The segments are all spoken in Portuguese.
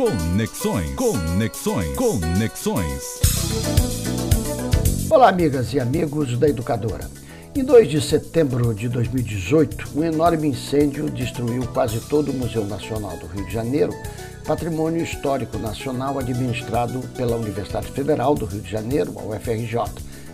Conexões. Conexões. Conexões. Olá, amigas e amigos da Educadora. Em 2 de setembro de 2018, um enorme incêndio destruiu quase todo o Museu Nacional do Rio de Janeiro, patrimônio histórico nacional administrado pela Universidade Federal do Rio de Janeiro, a UFRJ.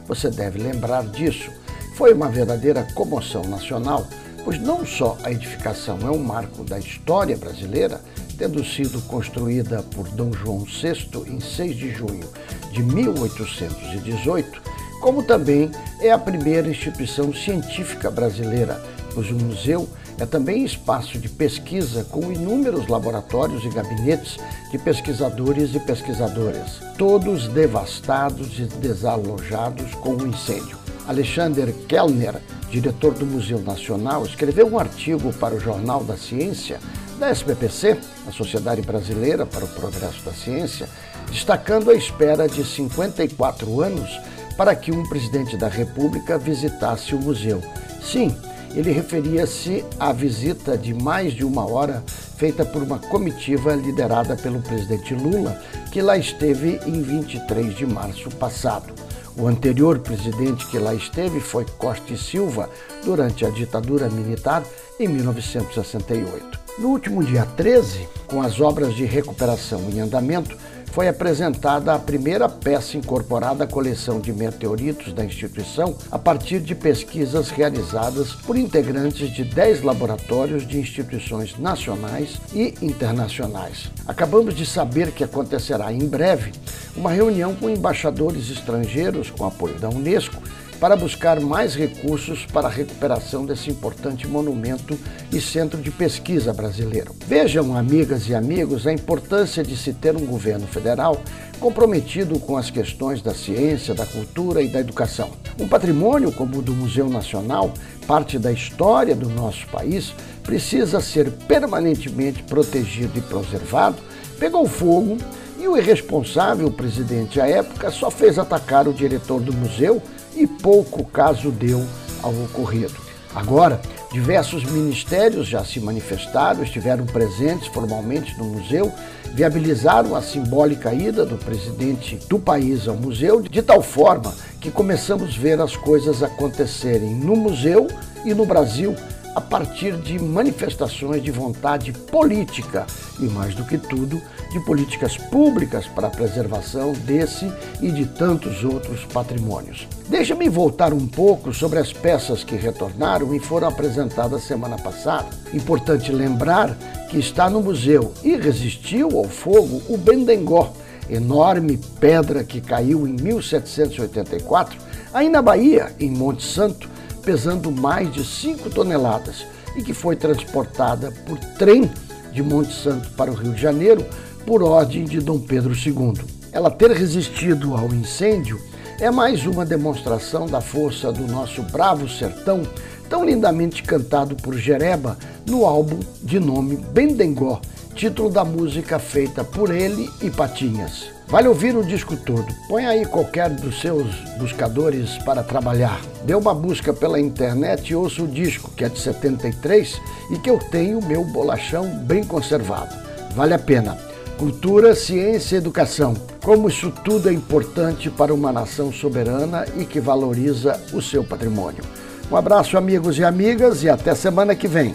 Você deve lembrar disso. Foi uma verdadeira comoção nacional, pois não só a edificação é um marco da história brasileira, tendo sido construída por Dom João VI em 6 de junho de 1818, como também é a primeira instituição científica brasileira, pois o museu é também espaço de pesquisa com inúmeros laboratórios e gabinetes de pesquisadores e pesquisadoras, todos devastados e desalojados com o incêndio. Alexander Kellner, diretor do Museu Nacional, escreveu um artigo para o Jornal da Ciência da SBPC, a Sociedade Brasileira para o Progresso da Ciência, destacando a espera de 54 anos para que um presidente da República visitasse o museu. Sim, ele referia-se à visita de mais de uma hora feita por uma comitiva liderada pelo presidente Lula, que lá esteve em 23 de março passado. O anterior presidente que lá esteve foi Costa e Silva, durante a ditadura militar em 1968. No último dia 13, com as obras de recuperação em andamento, foi apresentada a primeira peça incorporada à coleção de meteoritos da instituição a partir de pesquisas realizadas por integrantes de 10 laboratórios de instituições nacionais e internacionais. Acabamos de saber que acontecerá em breve uma reunião com embaixadores estrangeiros com apoio da Unesco para buscar mais recursos para a recuperação desse importante monumento e centro de pesquisa brasileiro. Vejam, amigas e amigos, a importância de se ter um governo federal comprometido com as questões da ciência, da cultura e da educação. Um patrimônio como o do Museu Nacional, parte da história do nosso país, precisa ser permanentemente protegido e preservado. Pegou fogo e o irresponsável presidente à época só fez atacar o diretor do museu e pouco caso deu ao ocorrido. Agora, diversos ministérios já se manifestaram, estiveram presentes formalmente no museu, viabilizaram a simbólica ida do presidente do país ao museu, de tal forma que começamos a ver as coisas acontecerem no museu e no Brasil a partir de manifestações de vontade política e, mais do que tudo, de políticas públicas para a preservação desse e de tantos outros patrimônios. Deixa-me voltar um pouco sobre as peças que retornaram e foram apresentadas semana passada. Importante lembrar que está no museu e resistiu ao fogo o Bendengó, enorme pedra que caiu em 1784, aí na Bahia, em Monte Santo, pesando mais de 5 toneladas e que foi transportada por trem de Monte Santo para o Rio de Janeiro por ordem de Dom Pedro II. Ela ter resistido ao incêndio é mais uma demonstração da força do nosso bravo sertão, tão lindamente cantado por Jereba no álbum de nome Bendengó, título da música feita por ele e Patinhas. Vale ouvir o disco todo. Põe aí qualquer dos seus buscadores para trabalhar. Dê uma busca pela internet e ouça o disco, que é de 73 e que eu tenho meu bolachão bem conservado. Vale a pena. Cultura, ciência e educação. Como isso tudo é importante para uma nação soberana e que valoriza o seu patrimônio. Um abraço, amigos e amigas, e até semana que vem.